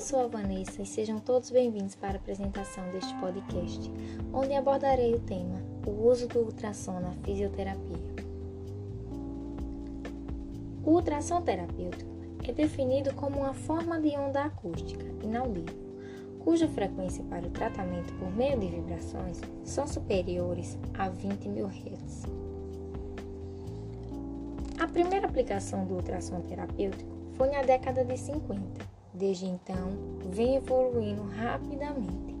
sou a Vanessa e sejam todos bem-vindos para a apresentação deste podcast, onde abordarei o tema O uso do ultrassom na fisioterapia. O ultrassom terapêutico é definido como uma forma de onda acústica inaudível, cuja frequência para o tratamento por meio de vibrações são superiores a 20 mil Hz. A primeira aplicação do ultrassom terapêutico foi na década de 50. Desde então, vem evoluindo rapidamente.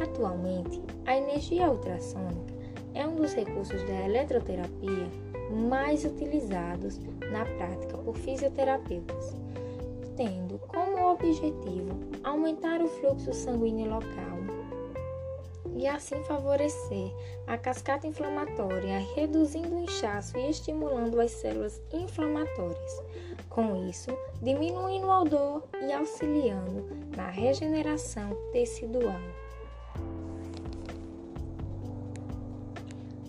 Atualmente, a energia ultrassônica é um dos recursos da eletroterapia mais utilizados na prática por fisioterapeutas, tendo como objetivo aumentar o fluxo sanguíneo local e assim favorecer a cascata inflamatória, reduzindo o inchaço e estimulando as células inflamatórias. Com isso, diminuindo a dor e auxiliando na regeneração tecidual.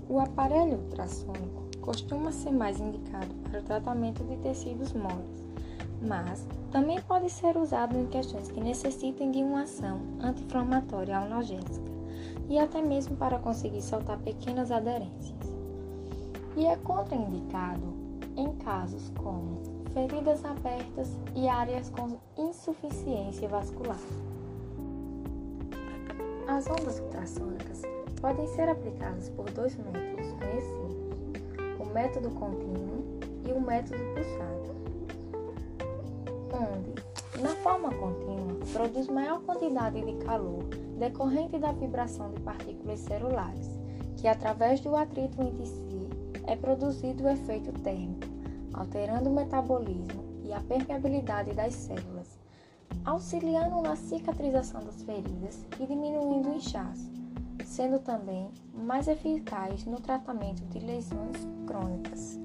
O aparelho ultrassônico costuma ser mais indicado para o tratamento de tecidos moles, mas também pode ser usado em questões que necessitem de uma ação anti-inflamatória analgésica e até mesmo para conseguir soltar pequenas aderências. E é contraindicado em casos como feridas abertas e áreas com insuficiência vascular. As ondas ultrassônicas podem ser aplicadas por dois métodos conhecidos: o método contínuo e o método pulsado, onde, na forma contínua, produz maior quantidade de calor decorrente da vibração de partículas celulares, que através do atrito entre si é produzido o efeito térmico, alterando o metabolismo e a permeabilidade das células, auxiliando na cicatrização das feridas e diminuindo o inchaço, sendo também mais eficaz no tratamento de lesões crônicas.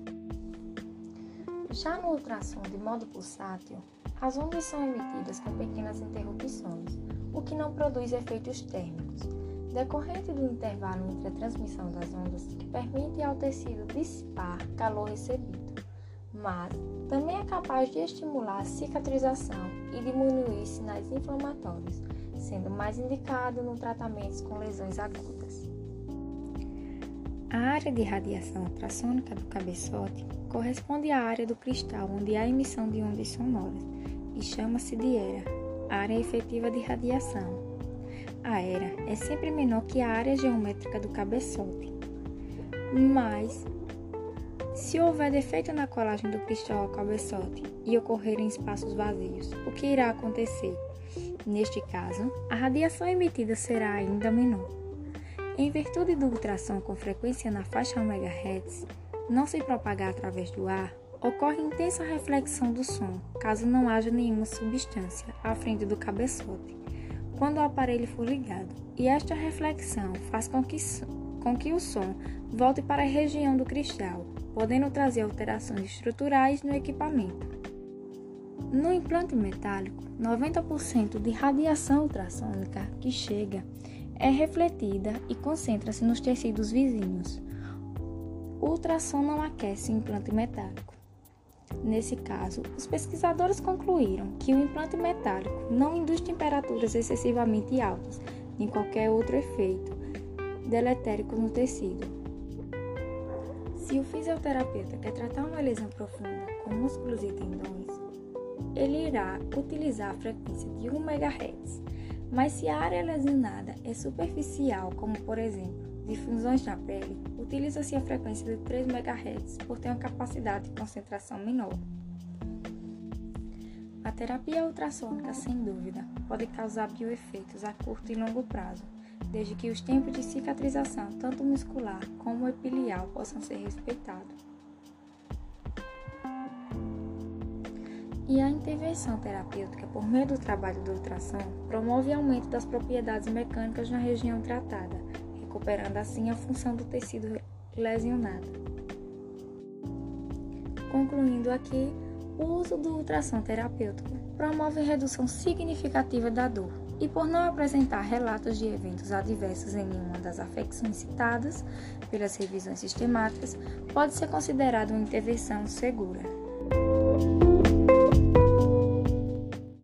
Já no ultrassom de modo pulsátil, as ondas são emitidas com pequenas interrupções, o que não produz efeitos térmicos, decorrente do intervalo entre a transmissão das ondas que permite ao tecido dissipar calor recebido, mas também é capaz de estimular a cicatrização e diminuir sinais inflamatórios, sendo mais indicado no tratamentos com lesões agudas. A área de radiação ultrassônica do cabeçote corresponde à área do cristal onde há emissão de ondas sonoras e chama-se de era, área efetiva de radiação. A era é sempre menor que a área geométrica do cabeçote, mas se houver defeito na colagem do cristal ao cabeçote e ocorrerem espaços vazios, o que irá acontecer? Neste caso, a radiação emitida será ainda menor. Em virtude do ultrassom com frequência na faixa MHz, não se propagar através do ar, Ocorre intensa reflexão do som, caso não haja nenhuma substância à frente do cabeçote, quando o aparelho for ligado, e esta reflexão faz com que, com que o som volte para a região do cristal, podendo trazer alterações estruturais no equipamento. No implante metálico, 90% de radiação ultrassônica que chega é refletida e concentra-se nos tecidos vizinhos. O ultrassom não aquece o implante metálico. Nesse caso, os pesquisadores concluíram que o implante metálico não induz temperaturas excessivamente altas, nem qualquer outro efeito deletérico no tecido. Se o fisioterapeuta quer tratar uma lesão profunda com músculos e tendões, ele irá utilizar a frequência de 1 MHz. Mas se a área lesionada é superficial, como por exemplo difusões na pele, utiliza-se a frequência de 3 MHz por ter uma capacidade de concentração menor. A terapia ultrassônica, sem dúvida, pode causar bioefeitos a curto e longo prazo, desde que os tempos de cicatrização, tanto muscular como epilial, possam ser respeitados. E a intervenção terapêutica por meio do trabalho do ultrassom promove aumento das propriedades mecânicas na região tratada, recuperando assim a função do tecido lesionado. Concluindo aqui, o uso do ultrassom terapêutico promove redução significativa da dor e, por não apresentar relatos de eventos adversos em nenhuma das afecções citadas pelas revisões sistemáticas, pode ser considerado uma intervenção segura.